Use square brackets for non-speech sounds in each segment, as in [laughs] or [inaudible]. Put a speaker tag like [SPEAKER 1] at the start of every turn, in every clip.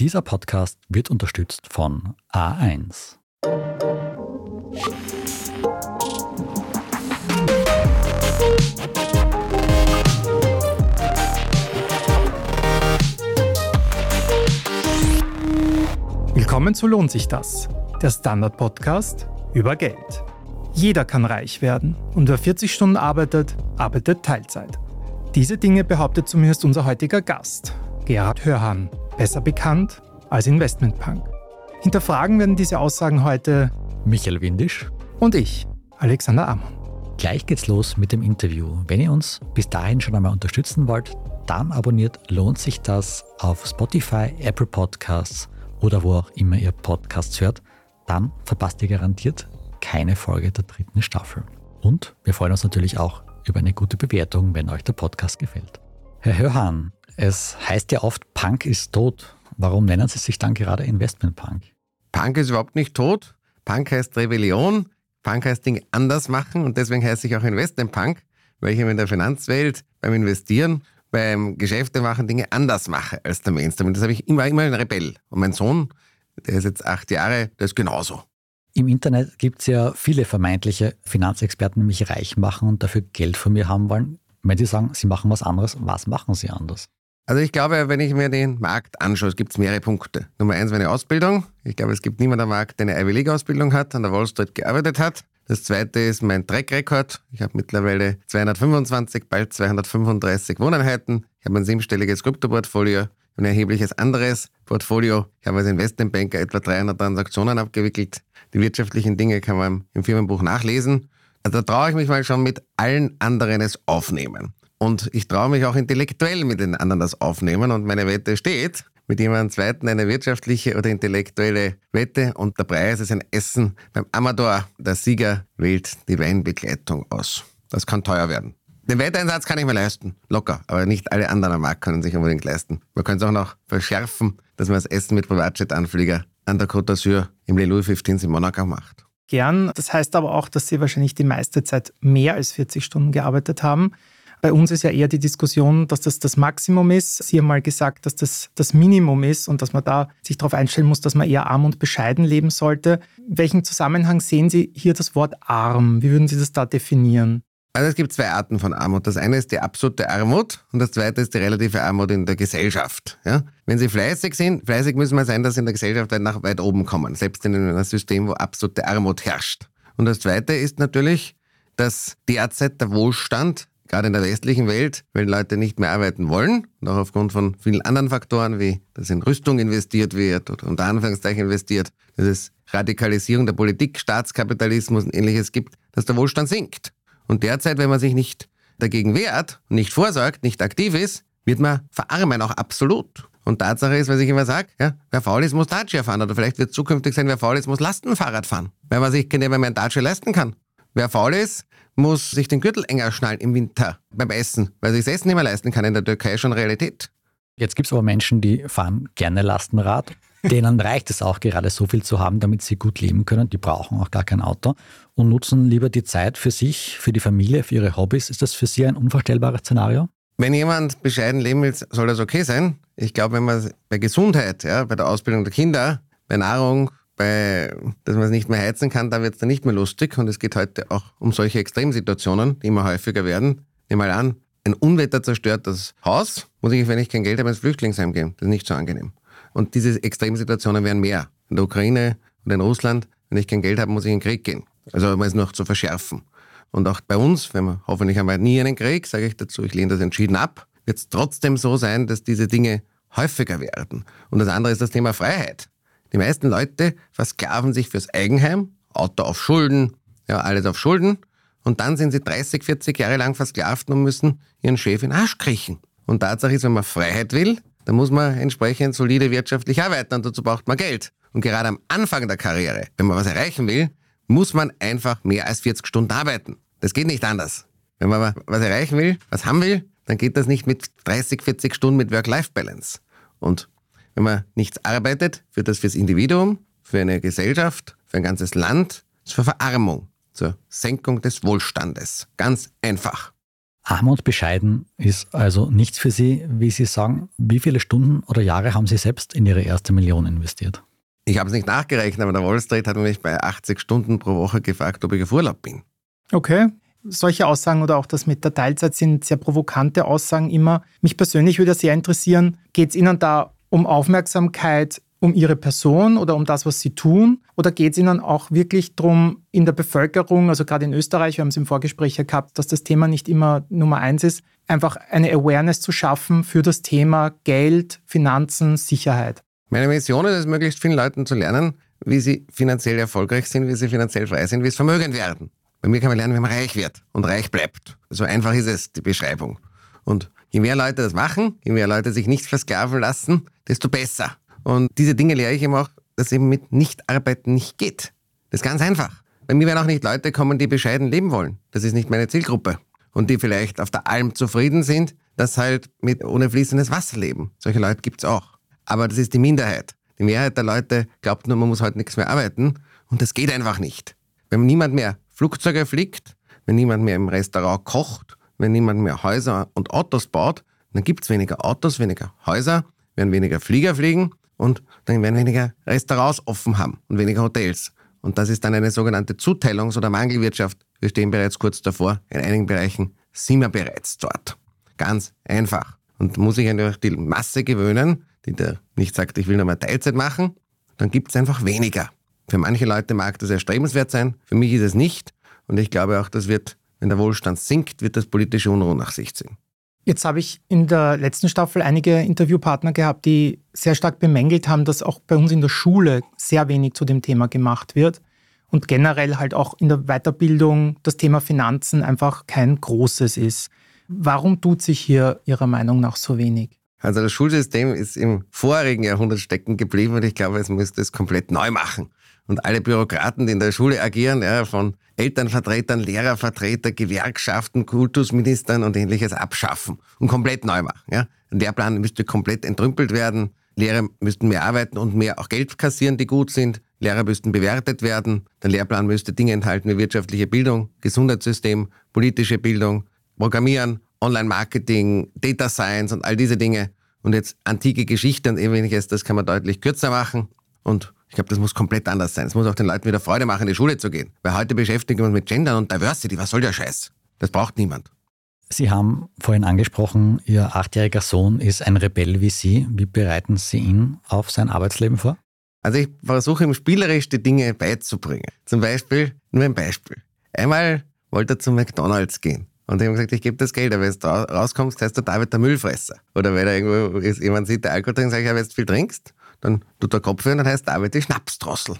[SPEAKER 1] Dieser Podcast wird unterstützt von A1.
[SPEAKER 2] Willkommen zu Lohnt sich das? Der Standard-Podcast über Geld. Jeder kann reich werden und wer 40 Stunden arbeitet, arbeitet Teilzeit. Diese Dinge behauptet zumindest unser heutiger Gast, Gerhard Hörhan, besser bekannt als Investmentpunk. Hinterfragen werden diese Aussagen heute
[SPEAKER 1] Michael Windisch
[SPEAKER 2] und ich, Alexander Amon.
[SPEAKER 1] Gleich geht's los mit dem Interview. Wenn ihr uns bis dahin schon einmal unterstützen wollt, dann abonniert lohnt sich das auf Spotify, Apple Podcasts oder wo auch immer ihr Podcasts hört. Dann verpasst ihr garantiert keine Folge der dritten Staffel. Und wir freuen uns natürlich auch über eine gute Bewertung, wenn euch der Podcast gefällt. Herr Hörhan, es heißt ja oft, Punk ist tot. Warum nennen Sie sich dann gerade Investment Punk?
[SPEAKER 3] Punk ist überhaupt nicht tot. Punk heißt Rebellion. Punk heißt Dinge anders machen und deswegen heiße ich auch Investment Punk, weil ich in der Finanzwelt beim Investieren, beim Geschäfte machen Dinge anders mache als der Mainstream. Und das habe ich immer, immer ein Rebell. Und mein Sohn, der ist jetzt acht Jahre, der ist genauso.
[SPEAKER 1] Im Internet gibt es ja viele vermeintliche Finanzexperten, die mich reich machen und dafür Geld von mir haben wollen. Wenn sie sagen, sie machen was anderes, was machen sie anders?
[SPEAKER 3] Also ich glaube, wenn ich mir den Markt anschaue, es gibt mehrere Punkte. Nummer eins, meine Ausbildung. Ich glaube, es gibt niemanden am Markt, der eine Ivy League Ausbildung hat, an der Wall Street gearbeitet hat. Das zweite ist mein Track-Record. Ich habe mittlerweile 225, bald 235 Wohneinheiten. Ich habe ein siebenstelliges Krypto-Portfolio, ein erhebliches anderes Portfolio. Ich habe als Investmentbanker etwa 300 Transaktionen abgewickelt. Die wirtschaftlichen Dinge kann man im Firmenbuch nachlesen. Also da traue ich mich mal schon mit allen anderen es aufnehmen. Und ich traue mich auch intellektuell mit den anderen das aufnehmen. Und meine Wette steht mit jemandem zweiten eine wirtschaftliche oder intellektuelle Wette. Und der Preis ist ein Essen beim Amador. Der Sieger wählt die Weinbegleitung aus. Das kann teuer werden. Den Wetteinsatz kann ich mir leisten, locker, aber nicht alle anderen am Markt können sich unbedingt leisten. Man könnte es auch noch verschärfen, dass man das Essen mit Privatjet-Anflieger an der Côte d'Azur im Le Louis 15 in Monaco macht.
[SPEAKER 2] Gern. Das heißt aber auch, dass Sie wahrscheinlich die meiste Zeit mehr als 40 Stunden gearbeitet haben. Bei uns ist ja eher die Diskussion, dass das das Maximum ist. Sie haben mal gesagt, dass das das Minimum ist und dass man da sich darauf einstellen muss, dass man eher arm und bescheiden leben sollte. In welchem Zusammenhang sehen Sie hier das Wort arm? Wie würden Sie das da definieren?
[SPEAKER 3] Also es gibt zwei Arten von Armut. Das eine ist die absolute Armut und das zweite ist die relative Armut in der Gesellschaft. Ja? Wenn Sie fleißig sind, fleißig müssen wir sein, dass Sie in der Gesellschaft nach weit oben kommen, selbst in einem System, wo absolute Armut herrscht. Und das zweite ist natürlich, dass derzeit der Wohlstand, gerade in der westlichen Welt, wenn Leute nicht mehr arbeiten wollen, und auch aufgrund von vielen anderen Faktoren, wie dass in Rüstung investiert wird oder unter Anführungszeichen investiert, dass es Radikalisierung der Politik, Staatskapitalismus und ähnliches gibt, dass der Wohlstand sinkt. Und derzeit, wenn man sich nicht dagegen wehrt, nicht vorsorgt, nicht aktiv ist, wird man verarmen, auch absolut. Und Tatsache ist, was ich immer sage, ja, wer faul ist, muss Dacia fahren. Oder vielleicht wird zukünftig sein, wer faul ist, muss Lastenfahrrad fahren. Weil man sich nicht mehr ein Dacia leisten kann. Wer faul ist, muss sich den Gürtel enger schnallen im Winter beim Essen, weil sich das Essen nicht mehr leisten kann. In der Türkei schon Realität.
[SPEAKER 1] Jetzt gibt es aber Menschen, die fahren gerne Lastenrad. [laughs] Denen reicht es auch gerade so viel zu haben, damit sie gut leben können. Die brauchen auch gar kein Auto und nutzen lieber die Zeit für sich, für die Familie, für ihre Hobbys. Ist das für Sie ein unvorstellbares Szenario?
[SPEAKER 3] Wenn jemand bescheiden leben will, soll das okay sein. Ich glaube, wenn man bei Gesundheit, ja, bei der Ausbildung der Kinder, bei Nahrung, bei, dass man es nicht mehr heizen kann, da wird es dann nicht mehr lustig. Und es geht heute auch um solche Extremsituationen, die immer häufiger werden. Nimm mal an, ein Unwetter zerstört das Haus, muss ich, wenn ich kein Geld habe, ins Flüchtlingsheim gehen. Das ist nicht so angenehm. Und diese Extremsituationen werden mehr. In der Ukraine und in Russland, wenn ich kein Geld habe, muss ich in den Krieg gehen. Also um es noch zu verschärfen. Und auch bei uns, wenn wir hoffentlich einmal nie einen Krieg, sage ich dazu, ich lehne das entschieden ab, wird es trotzdem so sein, dass diese Dinge häufiger werden. Und das andere ist das Thema Freiheit. Die meisten Leute versklaven sich fürs Eigenheim, Auto auf Schulden, ja, alles auf Schulden. Und dann sind sie 30, 40 Jahre lang versklavt und müssen ihren Chef in den Arsch kriechen. Und Tatsache ist, wenn man Freiheit will, dann muss man entsprechend solide wirtschaftlich arbeiten und dazu braucht man Geld. Und gerade am Anfang der Karriere, wenn man was erreichen will, muss man einfach mehr als 40 Stunden arbeiten. Das geht nicht anders. Wenn man was erreichen will, was haben will, dann geht das nicht mit 30, 40 Stunden mit Work-Life-Balance. Und wenn man nichts arbeitet, führt das fürs Individuum, für eine Gesellschaft, für ein ganzes Land zur Verarmung, zur Senkung des Wohlstandes. Ganz einfach.
[SPEAKER 1] Arm und bescheiden ist also nichts für Sie, wie Sie sagen. Wie viele Stunden oder Jahre haben Sie selbst in Ihre erste Million investiert?
[SPEAKER 3] Ich habe es nicht nachgerechnet, aber der Wall Street hat mich bei 80 Stunden pro Woche gefragt, ob ich auf Urlaub bin.
[SPEAKER 2] Okay. Solche Aussagen oder auch das mit der Teilzeit sind sehr provokante Aussagen immer. Mich persönlich würde sehr interessieren, geht es Ihnen da um Aufmerksamkeit um Ihre Person oder um das, was Sie tun? Oder geht es Ihnen auch wirklich darum, in der Bevölkerung, also gerade in Österreich, wir haben es im Vorgespräch ja gehabt, dass das Thema nicht immer Nummer eins ist, einfach eine Awareness zu schaffen für das Thema Geld, Finanzen, Sicherheit?
[SPEAKER 3] Meine Mission ist es, möglichst vielen Leuten zu lernen, wie sie finanziell erfolgreich sind, wie sie finanziell frei sind, wie sie vermögend werden. Bei mir kann man lernen, wie man reich wird und reich bleibt. So einfach ist es, die Beschreibung. Und je mehr Leute das machen, je mehr Leute sich nicht versklaven lassen, desto besser. Und diese Dinge lehre ich eben auch, dass eben mit Nichtarbeiten nicht geht. Das ist ganz einfach. Bei mir werden auch nicht Leute kommen, die bescheiden leben wollen. Das ist nicht meine Zielgruppe. Und die vielleicht auf der Alm zufrieden sind, dass halt mit ohne fließendes Wasser leben. Solche Leute gibt's auch. Aber das ist die Minderheit. Die Mehrheit der Leute glaubt nur, man muss heute nichts mehr arbeiten. Und das geht einfach nicht. Wenn niemand mehr Flugzeuge fliegt, wenn niemand mehr im Restaurant kocht, wenn niemand mehr Häuser und Autos baut, dann gibt's weniger Autos, weniger Häuser, werden weniger Flieger fliegen und dann werden weniger Restaurants offen haben und weniger Hotels. Und das ist dann eine sogenannte Zuteilungs- oder Mangelwirtschaft. Wir stehen bereits kurz davor. In einigen Bereichen sind wir bereits dort. Ganz einfach. Und muss ich einfach die Masse gewöhnen, die da nicht sagt, ich will nur mal Teilzeit machen, dann gibt es einfach weniger. Für manche Leute mag das erstrebenswert sein, für mich ist es nicht. Und ich glaube auch, das wird, wenn der Wohlstand sinkt, wird das politische Unruhe nach sich ziehen.
[SPEAKER 2] Jetzt habe ich in der letzten Staffel einige Interviewpartner gehabt, die sehr stark bemängelt haben, dass auch bei uns in der Schule sehr wenig zu dem Thema gemacht wird und generell halt auch in der Weiterbildung das Thema Finanzen einfach kein großes ist. Warum tut sich hier Ihrer Meinung nach so wenig?
[SPEAKER 3] Also das Schulsystem ist im vorigen Jahrhundert stecken geblieben und ich glaube, es müsste es komplett neu machen. Und alle Bürokraten, die in der Schule agieren, ja, von Elternvertretern, Lehrervertreter, Gewerkschaften, Kultusministern und ähnliches abschaffen und komplett neu machen. Ja. Ein Lehrplan müsste komplett entrümpelt werden. Lehrer müssten mehr arbeiten und mehr auch Geld kassieren, die gut sind. Lehrer müssten bewertet werden. Der Lehrplan müsste Dinge enthalten wie wirtschaftliche Bildung, Gesundheitssystem, politische Bildung, Programmieren, Online-Marketing, Data Science und all diese Dinge. Und jetzt antike Geschichte und ähnliches, das kann man deutlich kürzer machen. Und ich glaube, das muss komplett anders sein. Es muss auch den Leuten wieder Freude machen, in die Schule zu gehen. Weil heute beschäftigen wir uns mit Gendern und Diversity. Was soll der Scheiß? Das braucht niemand.
[SPEAKER 1] Sie haben vorhin angesprochen, Ihr achtjähriger Sohn ist ein Rebell wie Sie. Wie bereiten Sie ihn auf sein Arbeitsleben vor?
[SPEAKER 3] Also ich versuche ihm spielerisch die Dinge beizubringen. Zum Beispiel, nur ein Beispiel. Einmal wollte er zu McDonalds gehen. Und ich habe gesagt, ich gebe das Geld, aber wenn du rauskommst, heißt der David der Müllfresser. Oder wenn er irgendwo ist, jemand sieht, der Alkohol trinkt, sage ich, ja, wenn du viel trinkst, dann tut der Kopf weh und dann heißt David die Schnapsdrossel.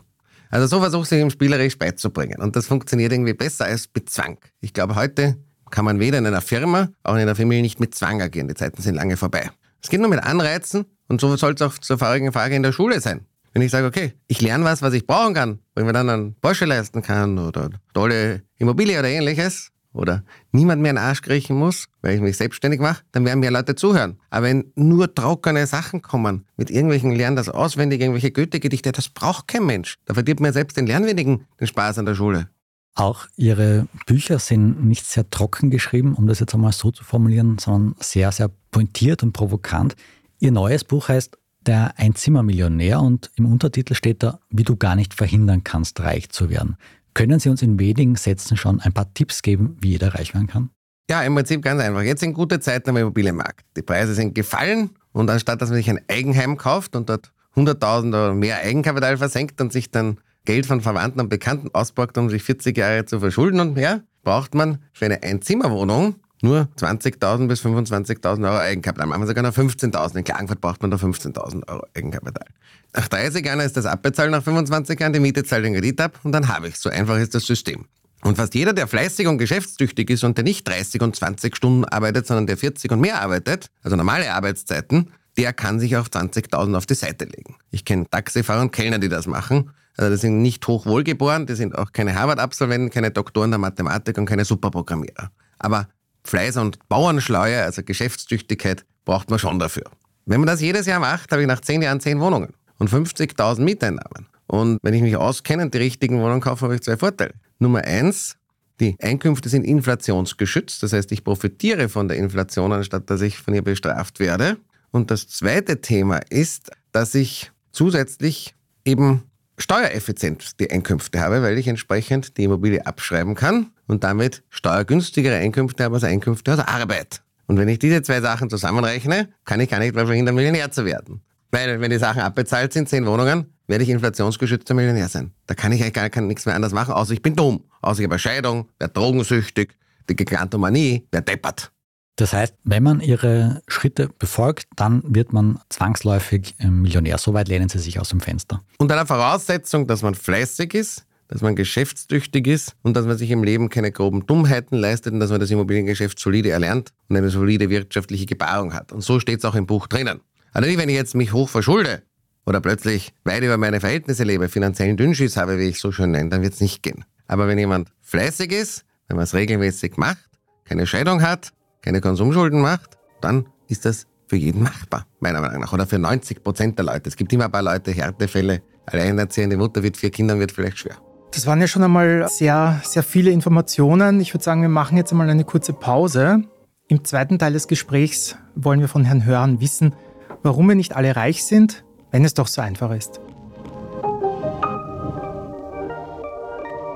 [SPEAKER 3] Also so versuche ich ihm spielerisch beizubringen. Und das funktioniert irgendwie besser als mit Zwang. Ich glaube, heute kann man weder in einer Firma, auch in einer Familie nicht mit Zwang agieren. Die Zeiten sind lange vorbei. Es geht nur mit Anreizen und so soll es auch zur vorigen Frage in der Schule sein. Wenn ich sage, okay, ich lerne was, was ich brauchen kann, ich mir dann einen Porsche leisten kann oder tolle Immobilie oder ähnliches, oder niemand mehr in den Arsch kriechen muss, weil ich mich selbstständig mache, dann werden mehr Leute zuhören. Aber wenn nur trockene Sachen kommen, mit irgendwelchen Lernen das auswendig, irgendwelche Goethe-Gedichte, das braucht kein Mensch. Da verdient man selbst den Lernwenigen den Spaß an der Schule.
[SPEAKER 1] Auch Ihre Bücher sind nicht sehr trocken geschrieben, um das jetzt einmal so zu formulieren, sondern sehr, sehr pointiert und provokant. Ihr neues Buch heißt Der Einzimmermillionär und im Untertitel steht da, wie du gar nicht verhindern kannst, reich zu werden. Können Sie uns in wenigen Sätzen schon ein paar Tipps geben, wie jeder reich werden kann?
[SPEAKER 3] Ja, im Prinzip ganz einfach. Jetzt sind gute Zeiten am Immobilienmarkt. Die Preise sind gefallen und anstatt dass man sich ein Eigenheim kauft und dort 100.000 oder mehr Eigenkapital versenkt und sich dann Geld von Verwandten und Bekannten auspackt, um sich 40 Jahre zu verschulden und mehr, braucht man für eine Einzimmerwohnung nur 20.000 bis 25.000 Euro Eigenkapital. Machen wir sogar noch 15.000. In Klagenfurt braucht man da 15.000 Euro Eigenkapital. Nach 30 Jahren ist das abbezahlt, nach 25 Jahren die Miete zahlt den Kredit ab und dann habe ich So einfach ist das System. Und fast jeder, der fleißig und geschäftstüchtig ist und der nicht 30 und 20 Stunden arbeitet, sondern der 40 und mehr arbeitet, also normale Arbeitszeiten, der kann sich auf 20.000 auf die Seite legen. Ich kenne Taxifahrer und Kellner, die das machen. Also die sind nicht hochwohlgeboren, die sind auch keine Harvard-Absolventen, keine Doktoren der Mathematik und keine Superprogrammierer. Aber Fleiß und Bauernschleue, also Geschäftstüchtigkeit, braucht man schon dafür. Wenn man das jedes Jahr macht, habe ich nach 10 Jahren 10 Wohnungen und 50.000 Mieteinnahmen. Und wenn ich mich auskenne und die richtigen Wohnungen kaufe, habe ich zwei Vorteile. Nummer eins, Die Einkünfte sind inflationsgeschützt, das heißt, ich profitiere von der Inflation, anstatt dass ich von ihr bestraft werde. Und das zweite Thema ist, dass ich zusätzlich eben steuereffizient die Einkünfte habe, weil ich entsprechend die Immobilie abschreiben kann und damit steuergünstigere Einkünfte habe als Einkünfte aus Arbeit. Und wenn ich diese zwei Sachen zusammenrechne, kann ich gar nicht mehr verhindern, Millionär zu werden. Weil wenn die Sachen abbezahlt sind, zehn Wohnungen, werde ich inflationsgeschützter Millionär sein. Da kann ich eigentlich gar kann nichts mehr anders machen, außer ich bin dumm. Außer ich habe Scheidung, werde drogensüchtig, die Geklantomanie, wer deppert.
[SPEAKER 1] Das heißt, wenn man Ihre Schritte befolgt, dann wird man zwangsläufig Millionär. Soweit lehnen Sie sich aus dem Fenster.
[SPEAKER 3] Unter der Voraussetzung, dass man fleißig ist, dass man geschäftstüchtig ist und dass man sich im Leben keine groben Dummheiten leistet und dass man das Immobiliengeschäft solide erlernt und eine solide wirtschaftliche Gebarung hat. Und so steht es auch im Buch drinnen. Also nicht, wenn ich jetzt mich hoch verschulde oder plötzlich weit über meine Verhältnisse lebe, finanziellen Dünnschiss habe, wie ich so schön nenne, dann wird es nicht gehen. Aber wenn jemand fleißig ist, wenn man es regelmäßig macht, keine Scheidung hat, keine Konsumschulden macht, dann ist das für jeden machbar, meiner Meinung nach. Oder für 90 Prozent der Leute. Es gibt immer ein paar Leute, Härtefälle. Alleinerziehende Mutter wird vier Kindern, wird vielleicht schwer.
[SPEAKER 2] Das waren ja schon einmal sehr, sehr viele Informationen. Ich würde sagen, wir machen jetzt einmal eine kurze Pause. Im zweiten Teil des Gesprächs wollen wir von Herrn Hörn wissen, warum wir nicht alle reich sind, wenn es doch so einfach ist.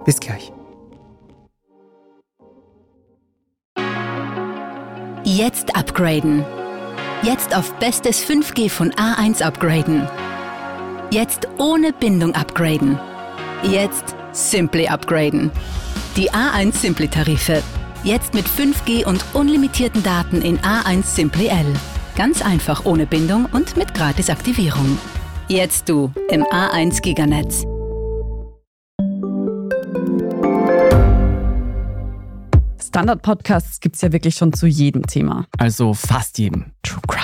[SPEAKER 2] Bis gleich.
[SPEAKER 4] Jetzt upgraden. Jetzt auf bestes 5G von A1 upgraden. Jetzt ohne Bindung upgraden. Jetzt Simply upgraden. Die A1 Simply Tarife. Jetzt mit 5G und unlimitierten Daten in A1 Simply L. Ganz einfach ohne Bindung und mit Gratisaktivierung. Jetzt du im A1 Giganetz.
[SPEAKER 5] Standard-Podcasts gibt es ja wirklich schon zu jedem Thema.
[SPEAKER 6] Also fast jedem.
[SPEAKER 5] True Crime.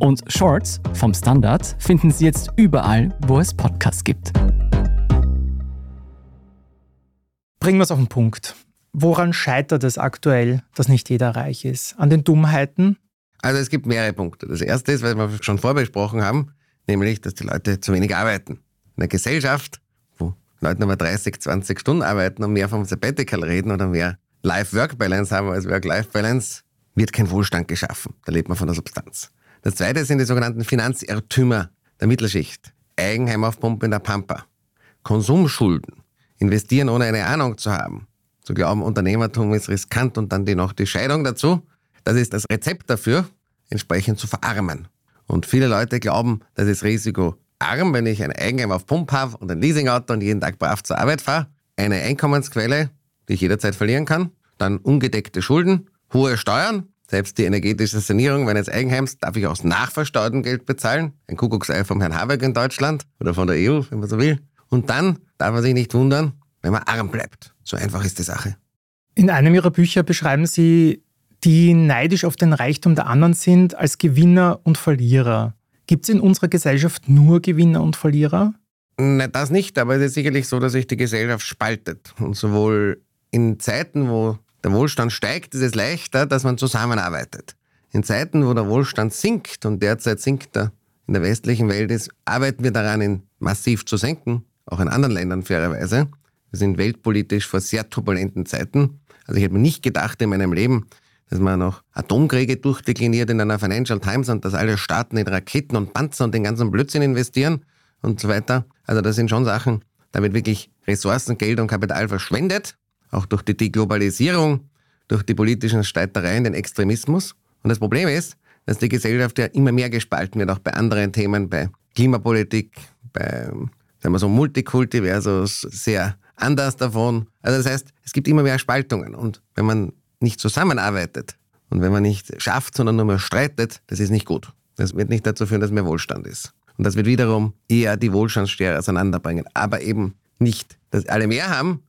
[SPEAKER 6] Und Shorts vom Standard finden Sie jetzt überall, wo es Podcasts gibt.
[SPEAKER 2] Bringen wir es auf den Punkt. Woran scheitert es aktuell, dass nicht jeder reich ist? An den Dummheiten?
[SPEAKER 3] Also es gibt mehrere Punkte. Das erste ist, was wir schon vorbesprochen haben, nämlich, dass die Leute zu wenig arbeiten. In einer Gesellschaft, wo Leute nur 30, 20 Stunden arbeiten und mehr vom Sabbatical reden oder mehr Life-Work-Balance haben als Work-Life-Balance, wird kein Wohlstand geschaffen. Da lebt man von der Substanz. Das zweite sind die sogenannten Finanzirrtümer der Mittelschicht. Eigenheim auf Pumpe in der Pampa. Konsumschulden. Investieren ohne eine Ahnung zu haben. Zu glauben, Unternehmertum ist riskant und dann die noch die Scheidung dazu. Das ist das Rezept dafür, entsprechend zu verarmen. Und viele Leute glauben, das ist risikoarm, wenn ich ein Eigenheim auf Pump habe und ein Leasingauto und jeden Tag brav zur Arbeit fahre. Eine Einkommensquelle, die ich jederzeit verlieren kann. Dann ungedeckte Schulden, hohe Steuern. Selbst die energetische Sanierung meines Eigenheims darf ich aus nachversteuertem Geld bezahlen. Ein Kuckucksei vom Herrn Habeck in Deutschland oder von der EU, wenn man so will. Und dann darf man sich nicht wundern, wenn man arm bleibt. So einfach ist die Sache.
[SPEAKER 2] In einem Ihrer Bücher beschreiben Sie die neidisch auf den Reichtum der anderen sind, als Gewinner und Verlierer. Gibt es in unserer Gesellschaft nur Gewinner und Verlierer?
[SPEAKER 3] Nein, das nicht, aber es ist sicherlich so, dass sich die Gesellschaft spaltet. Und sowohl in Zeiten, wo der Wohlstand steigt, ist es leichter, dass man zusammenarbeitet. In Zeiten, wo der Wohlstand sinkt, und derzeit sinkt er in der westlichen Welt, ist, arbeiten wir daran, ihn massiv zu senken, auch in anderen Ländern fairerweise. Wir sind weltpolitisch vor sehr turbulenten Zeiten. Also ich hätte mir nicht gedacht in meinem Leben, dass man noch Atomkriege durchdekliniert in einer Financial Times und dass alle Staaten in Raketen und Panzer und den ganzen Blödsinn investieren und so weiter. Also das sind schon Sachen, da wird wirklich Ressourcen, Geld und Kapital verschwendet, auch durch die Deglobalisierung, durch die politischen Streitereien, den Extremismus. Und das Problem ist, dass die Gesellschaft ja immer mehr gespalten wird, auch bei anderen Themen, bei Klimapolitik, bei, sagen wir so, Multikulti versus sehr anders davon. Also das heißt, es gibt immer mehr Spaltungen. Und wenn man nicht zusammenarbeitet und wenn man nicht schafft, sondern nur mehr streitet, das ist nicht gut. Das wird nicht dazu führen, dass mehr Wohlstand ist. Und das wird wiederum eher die Wohlstandsschere auseinanderbringen. Aber eben nicht, dass alle mehr haben,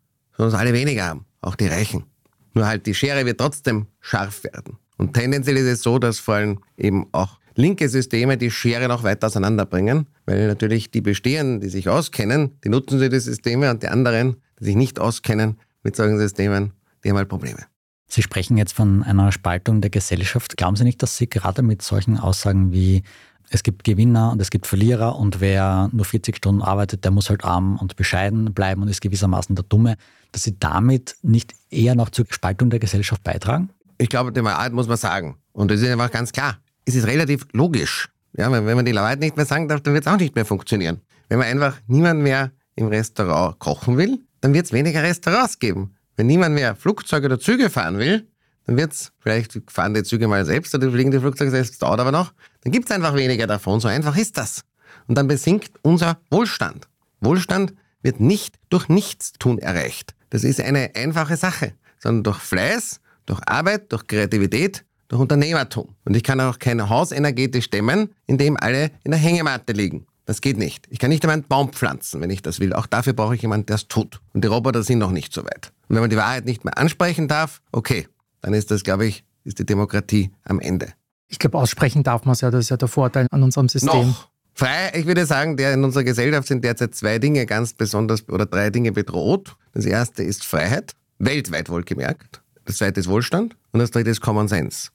[SPEAKER 3] sondern alle weniger haben. Auch die Reichen. Nur halt die Schere wird trotzdem scharf werden. Und tendenziell ist es so, dass vor allem eben auch linke Systeme die Schere noch weiter auseinanderbringen, weil natürlich die bestehenden, die sich auskennen, die nutzen sie die Systeme und die anderen, die sich nicht auskennen mit solchen Systemen, die haben halt Probleme.
[SPEAKER 1] Sie sprechen jetzt von einer Spaltung der Gesellschaft. Glauben Sie nicht, dass Sie gerade mit solchen Aussagen wie es gibt Gewinner und es gibt Verlierer und wer nur 40 Stunden arbeitet, der muss halt arm und bescheiden bleiben und ist gewissermaßen der Dumme, dass Sie damit nicht eher noch zur Spaltung der Gesellschaft beitragen?
[SPEAKER 3] Ich glaube, die Wahrheit muss man sagen. Und das ist einfach ganz klar. Es ist relativ logisch. Ja, wenn man die Wahrheit nicht mehr sagen darf, dann wird es auch nicht mehr funktionieren. Wenn man einfach niemand mehr im Restaurant kochen will, dann wird es weniger Restaurants geben. Wenn niemand mehr Flugzeuge oder Züge fahren will, dann wird es, vielleicht fahren die Züge mal selbst oder fliegen die Flugzeuge selbst, dauert aber noch, dann gibt es einfach weniger davon. So einfach ist das. Und dann besinkt unser Wohlstand. Wohlstand wird nicht durch Nichtstun erreicht. Das ist eine einfache Sache, sondern durch Fleiß, durch Arbeit, durch Kreativität, durch Unternehmertum. Und ich kann auch kein Haus energetisch dämmen, in dem alle in der Hängematte liegen. Das geht nicht. Ich kann nicht einmal einen Baum pflanzen, wenn ich das will. Auch dafür brauche ich jemanden, der es tut. Und die Roboter sind noch nicht so weit. Und wenn man die Wahrheit nicht mehr ansprechen darf, okay, dann ist das, glaube ich, ist die Demokratie am Ende.
[SPEAKER 2] Ich glaube, aussprechen darf man es ja, das ist ja der Vorteil an unserem System.
[SPEAKER 3] Noch. Frei, ich würde sagen, der in unserer Gesellschaft sind derzeit zwei Dinge ganz besonders oder drei Dinge bedroht. Das erste ist Freiheit, weltweit wohlgemerkt. Das zweite ist Wohlstand und das dritte ist Common Sense.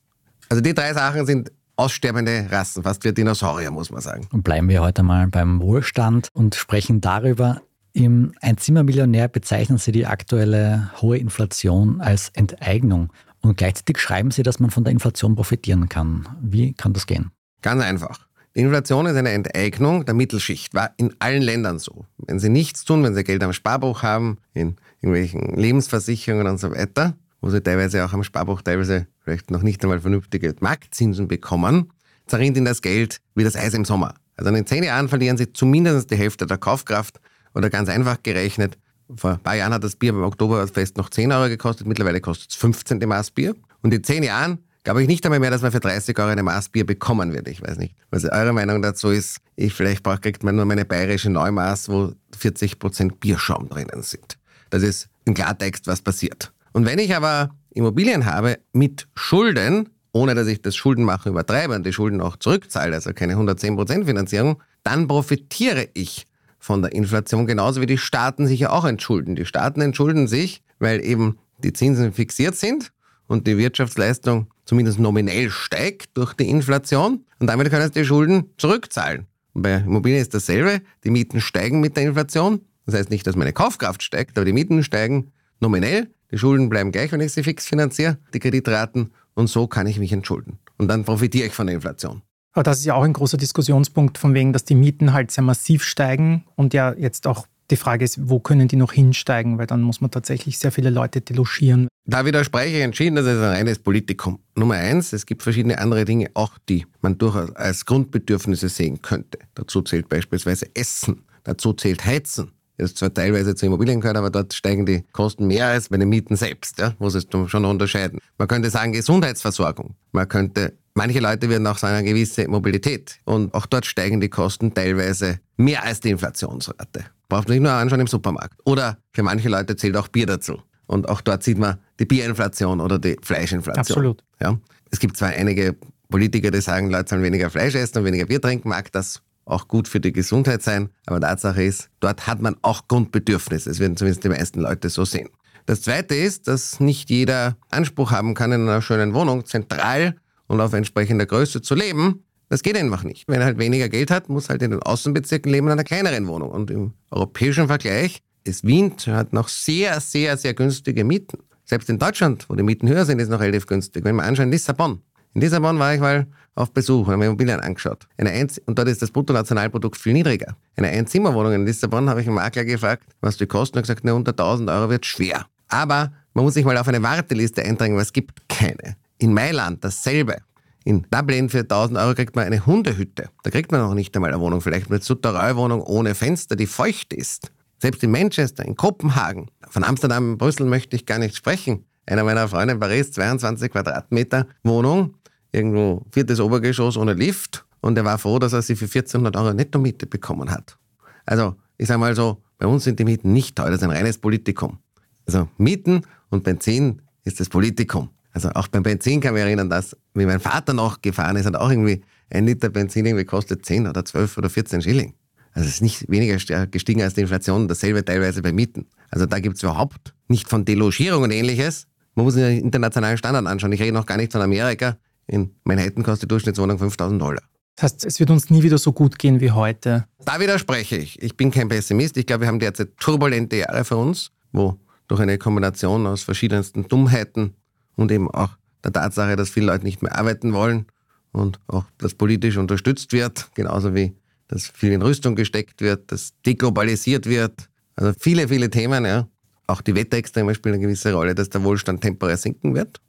[SPEAKER 3] Also die drei Sachen sind aussterbende Rassen, fast wie Dinosaurier, muss man sagen.
[SPEAKER 1] Und bleiben wir heute mal beim Wohlstand und sprechen darüber. Im Einzimmermillionär bezeichnen Sie die aktuelle hohe Inflation als Enteignung. Und gleichzeitig schreiben Sie, dass man von der Inflation profitieren kann. Wie kann das gehen?
[SPEAKER 3] Ganz einfach. Die Inflation ist eine Enteignung der Mittelschicht, war in allen Ländern so. Wenn sie nichts tun, wenn sie Geld am Sparbuch haben, in irgendwelchen Lebensversicherungen und so weiter, wo sie teilweise auch am Sparbuch teilweise vielleicht noch nicht einmal vernünftige Marktzinsen bekommen, zerrinnt ihnen das Geld wie das Eis im Sommer. Also in zehn Jahren verlieren sie zumindest die Hälfte der Kaufkraft oder ganz einfach gerechnet. Vor ein paar Jahren hat das Bier beim Oktoberfest noch 10 Euro gekostet, mittlerweile kostet es 15 Maß Bier. Und in zehn Jahren glaube ich nicht einmal mehr, dass man für 30 Euro eine Maß Bier bekommen wird. Ich weiß nicht, was eure Meinung dazu ist. Ich vielleicht brauche, kriegt man nur meine bayerische Neumaß, wo 40 Prozent Bierschaum drinnen sind. Das ist im Klartext, was passiert. Und wenn ich aber Immobilien habe mit Schulden, ohne dass ich das Schuldenmachen übertreibe und die Schulden auch zurückzahle, also keine 110% Finanzierung, dann profitiere ich von der Inflation, genauso wie die Staaten sich ja auch entschulden. Die Staaten entschulden sich, weil eben die Zinsen fixiert sind und die Wirtschaftsleistung zumindest nominell steigt durch die Inflation und damit können sie die Schulden zurückzahlen. Und bei Immobilien ist dasselbe, die Mieten steigen mit der Inflation. Das heißt nicht, dass meine Kaufkraft steigt, aber die Mieten steigen nominell die Schulden bleiben gleich, wenn ich sie fix finanziere, die Kreditraten, und so kann ich mich entschulden. Und dann profitiere ich von der Inflation.
[SPEAKER 2] Aber das ist ja auch ein großer Diskussionspunkt, von wegen, dass die Mieten halt sehr massiv steigen und ja jetzt auch die Frage ist, wo können die noch hinsteigen, weil dann muss man tatsächlich sehr viele Leute delogieren.
[SPEAKER 3] Da widerspreche ich entschieden, das ist ein reines Politikum. Nummer eins, es gibt verschiedene andere Dinge, auch die man durchaus als Grundbedürfnisse sehen könnte. Dazu zählt beispielsweise Essen, dazu zählt Heizen, das zwar teilweise zu Immobilien gehört, aber dort steigen die Kosten mehr als bei den Mieten selbst. Ja, muss es schon unterscheiden. Man könnte sagen Gesundheitsversorgung. Man könnte, manche Leute werden auch sagen, eine gewisse Mobilität. Und auch dort steigen die Kosten teilweise mehr als die Inflationsrate. Braucht man sich nur anschauen im Supermarkt. Oder für manche Leute zählt auch Bier dazu. Und auch dort sieht man die Bierinflation oder die Fleischinflation.
[SPEAKER 2] Absolut.
[SPEAKER 3] Ja. Es gibt zwar einige Politiker, die sagen, Leute sollen weniger Fleisch essen und weniger Bier trinken, mag das auch gut für die Gesundheit sein. Aber Tatsache ist, dort hat man auch Grundbedürfnisse. Es werden zumindest die meisten Leute so sehen. Das Zweite ist, dass nicht jeder Anspruch haben kann, in einer schönen Wohnung zentral und auf entsprechender Größe zu leben. Das geht einfach nicht. Wenn er halt weniger Geld hat, muss halt in den Außenbezirken leben in einer kleineren Wohnung. Und im europäischen Vergleich ist Wien hat noch sehr, sehr, sehr günstige Mieten. Selbst in Deutschland, wo die Mieten höher sind, ist noch relativ günstig. Wenn man anschaut, Lissabon. In Lissabon war ich mal auf Besuch und habe mir Immobilien angeschaut. Eine Einz und dort ist das Bruttonationalprodukt viel niedriger. Eine Einzimmerwohnung in Lissabon habe ich einen Makler gefragt, was die kosten. Er hat gesagt, ne, unter 1000 Euro wird schwer. Aber man muss sich mal auf eine Warteliste eintragen, weil es gibt keine. In Mailand dasselbe. In Dublin für 1000 Euro kriegt man eine Hundehütte. Da kriegt man noch nicht einmal eine Wohnung, vielleicht eine Souterrain-Wohnung ohne Fenster, die feucht ist. Selbst in Manchester, in Kopenhagen, von Amsterdam, in Brüssel möchte ich gar nicht sprechen. Einer meiner Freunde in Paris, 22 Quadratmeter Wohnung, irgendwo viertes Obergeschoss ohne Lift und er war froh, dass er sie für 1400 Euro Netto-Miete bekommen hat. Also, ich sage mal so, bei uns sind die Mieten nicht teuer, das ist ein reines Politikum. Also Mieten und Benzin ist das Politikum. Also auch beim Benzin kann ich mich erinnern, dass, wie mein Vater noch gefahren ist, hat auch irgendwie ein Liter Benzin irgendwie kostet 10 oder 12 oder 14 Schilling. Also es ist nicht weniger gestiegen als die Inflation, dasselbe teilweise bei Mieten. Also da gibt es überhaupt nicht von Delogierung und ähnliches. Man muss sich den internationalen Standard anschauen. Ich rede noch gar nicht von Amerika. In Manhattan kostet die Durchschnittswohnung 5000 Dollar.
[SPEAKER 2] Das heißt, es wird uns nie wieder so gut gehen wie heute.
[SPEAKER 3] Da widerspreche ich. Ich bin kein Pessimist. Ich glaube, wir haben derzeit turbulente Jahre für uns, wo durch eine Kombination aus verschiedensten Dummheiten und eben auch der Tatsache, dass viele Leute nicht mehr arbeiten wollen und auch das politisch unterstützt wird, genauso wie dass viel in Rüstung gesteckt wird, dass deglobalisiert wird. Also viele, viele Themen, ja. Auch die Wetterextreme spielen eine gewisse Rolle, dass der Wohlstand temporär sinken wird.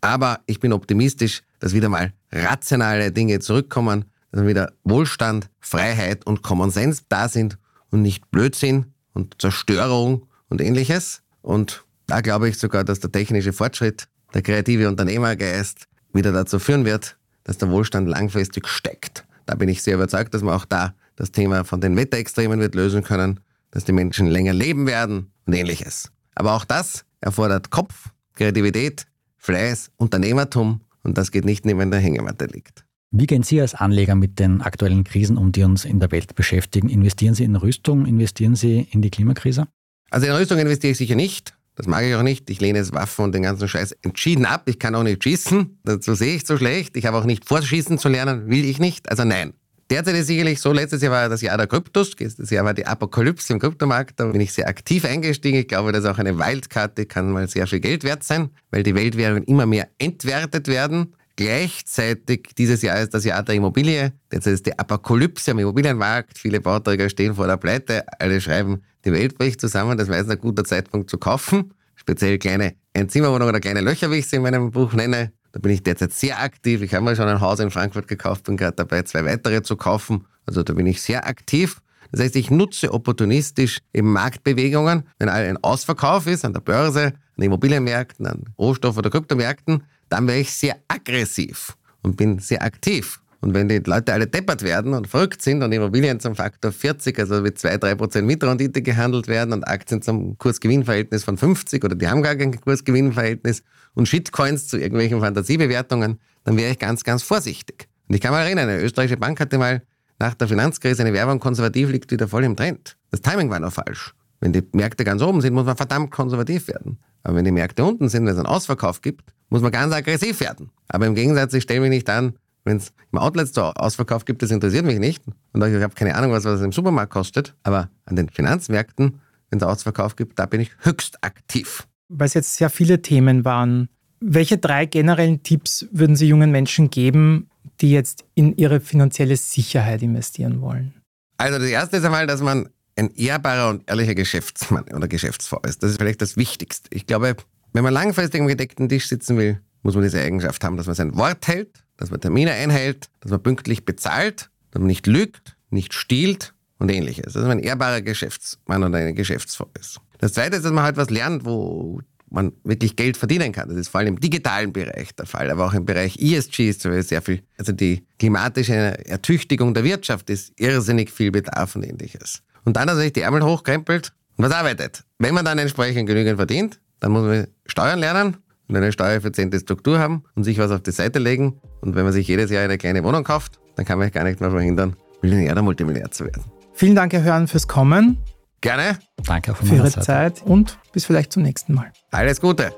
[SPEAKER 3] Aber ich bin optimistisch, dass wieder mal rationale Dinge zurückkommen, dass wieder Wohlstand, Freiheit und Common Sense da sind und nicht Blödsinn und Zerstörung und ähnliches. Und da glaube ich sogar, dass der technische Fortschritt, der kreative Unternehmergeist wieder dazu führen wird, dass der Wohlstand langfristig steckt. Da bin ich sehr überzeugt, dass man auch da das Thema von den Wetterextremen wird lösen können, dass die Menschen länger leben werden und ähnliches. Aber auch das erfordert Kopf, Kreativität, Fleiß, Unternehmertum und das geht nicht neben der Hängematte liegt.
[SPEAKER 1] Wie gehen Sie als Anleger mit den aktuellen Krisen um, die uns in der Welt beschäftigen? Investieren Sie in Rüstung? Investieren Sie in die Klimakrise?
[SPEAKER 3] Also in Rüstung investiere ich sicher nicht. Das mag ich auch nicht. Ich lehne es Waffen und den ganzen Scheiß entschieden ab. Ich kann auch nicht schießen. Dazu sehe ich so schlecht. Ich habe auch nicht vor, schießen zu lernen. Will ich nicht. Also nein. Derzeit ist sicherlich so, letztes Jahr war das Jahr der Kryptos, das Jahr war die Apokalypse im Kryptomarkt, da bin ich sehr aktiv eingestiegen. Ich glaube, das ist auch eine Wildkarte, kann mal sehr viel Geld wert sein, weil die Weltwährungen immer mehr entwertet werden. Gleichzeitig dieses Jahr ist das Jahr der Immobilie. Derzeit ist die Apokalypse am Immobilienmarkt. Viele Bauträger stehen vor der Pleite. Alle schreiben, die Welt bricht zusammen. Das wäre ein guter Zeitpunkt zu kaufen. Speziell kleine Einzimmerwohnungen oder kleine Löcher, wie ich sie in meinem Buch nenne. Da bin ich derzeit sehr aktiv. Ich habe mir schon ein Haus in Frankfurt gekauft, bin gerade dabei, zwei weitere zu kaufen. Also da bin ich sehr aktiv. Das heißt, ich nutze opportunistisch eben Marktbewegungen. Wenn ein Ausverkauf ist an der Börse, an Immobilienmärkten, an Rohstoff- oder Kryptomärkten, dann wäre ich sehr aggressiv und bin sehr aktiv. Und wenn die Leute alle deppert werden und verrückt sind und Immobilien zum Faktor 40, also mit 2-3% Mitrendite gehandelt werden und Aktien zum Kursgewinnverhältnis von 50 oder die haben gar kein Kursgewinnverhältnis und Shitcoins zu irgendwelchen Fantasiebewertungen, dann wäre ich ganz, ganz vorsichtig. Und ich kann mal erinnern, eine österreichische Bank hatte mal nach der Finanzkrise eine Werbung, konservativ liegt wieder voll im Trend. Das Timing war noch falsch. Wenn die Märkte ganz oben sind, muss man verdammt konservativ werden. Aber wenn die Märkte unten sind, wenn es einen Ausverkauf gibt, muss man ganz aggressiv werden. Aber im Gegensatz, ich stelle mich nicht an, wenn es im Outlet so Ausverkauf gibt, das interessiert mich nicht. Und ich habe keine Ahnung, was das im Supermarkt kostet. Aber an den Finanzmärkten, wenn es Ausverkauf gibt, da bin ich höchst aktiv.
[SPEAKER 2] Weil es jetzt sehr viele Themen waren. Welche drei generellen Tipps würden Sie jungen Menschen geben, die jetzt in ihre finanzielle Sicherheit investieren wollen?
[SPEAKER 3] Also das Erste ist einmal, dass man ein ehrbarer und ehrlicher Geschäftsmann oder Geschäftsfrau ist. Das ist vielleicht das Wichtigste. Ich glaube, wenn man langfristig am gedeckten Tisch sitzen will, muss man diese Eigenschaft haben, dass man sein Wort hält, dass man Termine einhält, dass man pünktlich bezahlt, dass man nicht lügt, nicht stiehlt und ähnliches. Dass man ein ehrbarer Geschäftsmann oder eine Geschäftsfrau ist. Das Zweite ist, dass man halt was lernt, wo man wirklich Geld verdienen kann. Das ist vor allem im digitalen Bereich der Fall, aber auch im Bereich ESG ist sehr viel. Also die klimatische Ertüchtigung der Wirtschaft ist irrsinnig viel Bedarf und ähnliches. Und dann, dass er sich die Ärmel hochkrempelt und was arbeitet. Wenn man dann entsprechend genügend verdient, dann muss man Steuern lernen und eine steuereffiziente Struktur haben und sich was auf die Seite legen. Und wenn man sich jedes Jahr eine kleine Wohnung kauft, dann kann man gar nicht mehr verhindern, Millionär oder Multimillionär zu werden.
[SPEAKER 2] Vielen Dank, Herr Hörn, fürs Kommen.
[SPEAKER 3] Gerne.
[SPEAKER 1] Danke auch von
[SPEAKER 2] für Ihre
[SPEAKER 1] Seite.
[SPEAKER 2] Zeit und bis vielleicht zum nächsten Mal.
[SPEAKER 3] Alles Gute.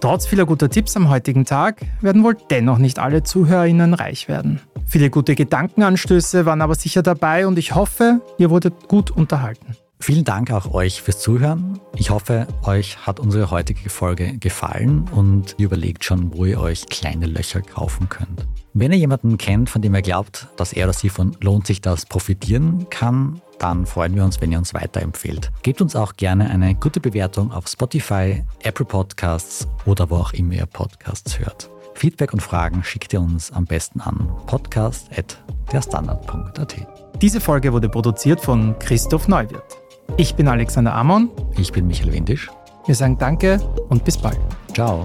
[SPEAKER 2] Trotz vieler guter Tipps am heutigen Tag werden wohl dennoch nicht alle ZuhörerInnen reich werden. Viele gute Gedankenanstöße waren aber sicher dabei und ich hoffe, ihr wurdet gut unterhalten.
[SPEAKER 1] Vielen Dank auch euch fürs Zuhören. Ich hoffe, euch hat unsere heutige Folge gefallen und ihr überlegt schon, wo ihr euch kleine Löcher kaufen könnt. Wenn ihr jemanden kennt, von dem ihr glaubt, dass er oder sie von lohnt sich das profitieren kann, dann freuen wir uns, wenn ihr uns weiterempfehlt. Gebt uns auch gerne eine gute Bewertung auf Spotify, Apple Podcasts oder wo auch immer ihr Podcasts hört. Feedback und Fragen schickt ihr uns am besten an podcast.derstandard.at.
[SPEAKER 2] Diese Folge wurde produziert von Christoph Neuwirth. Ich bin Alexander Amon.
[SPEAKER 1] Ich bin Michael Windisch.
[SPEAKER 2] Wir sagen Danke und bis bald.
[SPEAKER 1] Ciao.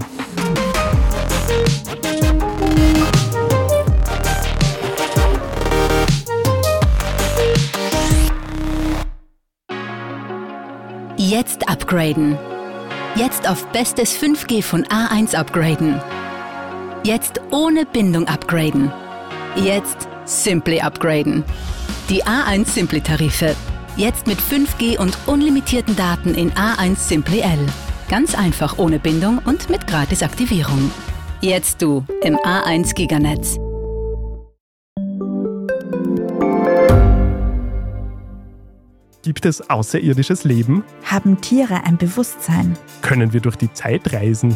[SPEAKER 4] Jetzt upgraden. Jetzt auf bestes 5G von A1 upgraden. Jetzt ohne Bindung upgraden. Jetzt Simply upgraden. Die A1 Simply Tarife. Jetzt mit 5G und unlimitierten Daten in A1 Simply L. Ganz einfach ohne Bindung und mit Gratisaktivierung. Jetzt du im A1 Giganetz.
[SPEAKER 7] Gibt es außerirdisches Leben?
[SPEAKER 8] Haben Tiere ein Bewusstsein?
[SPEAKER 7] Können wir durch die Zeit reisen?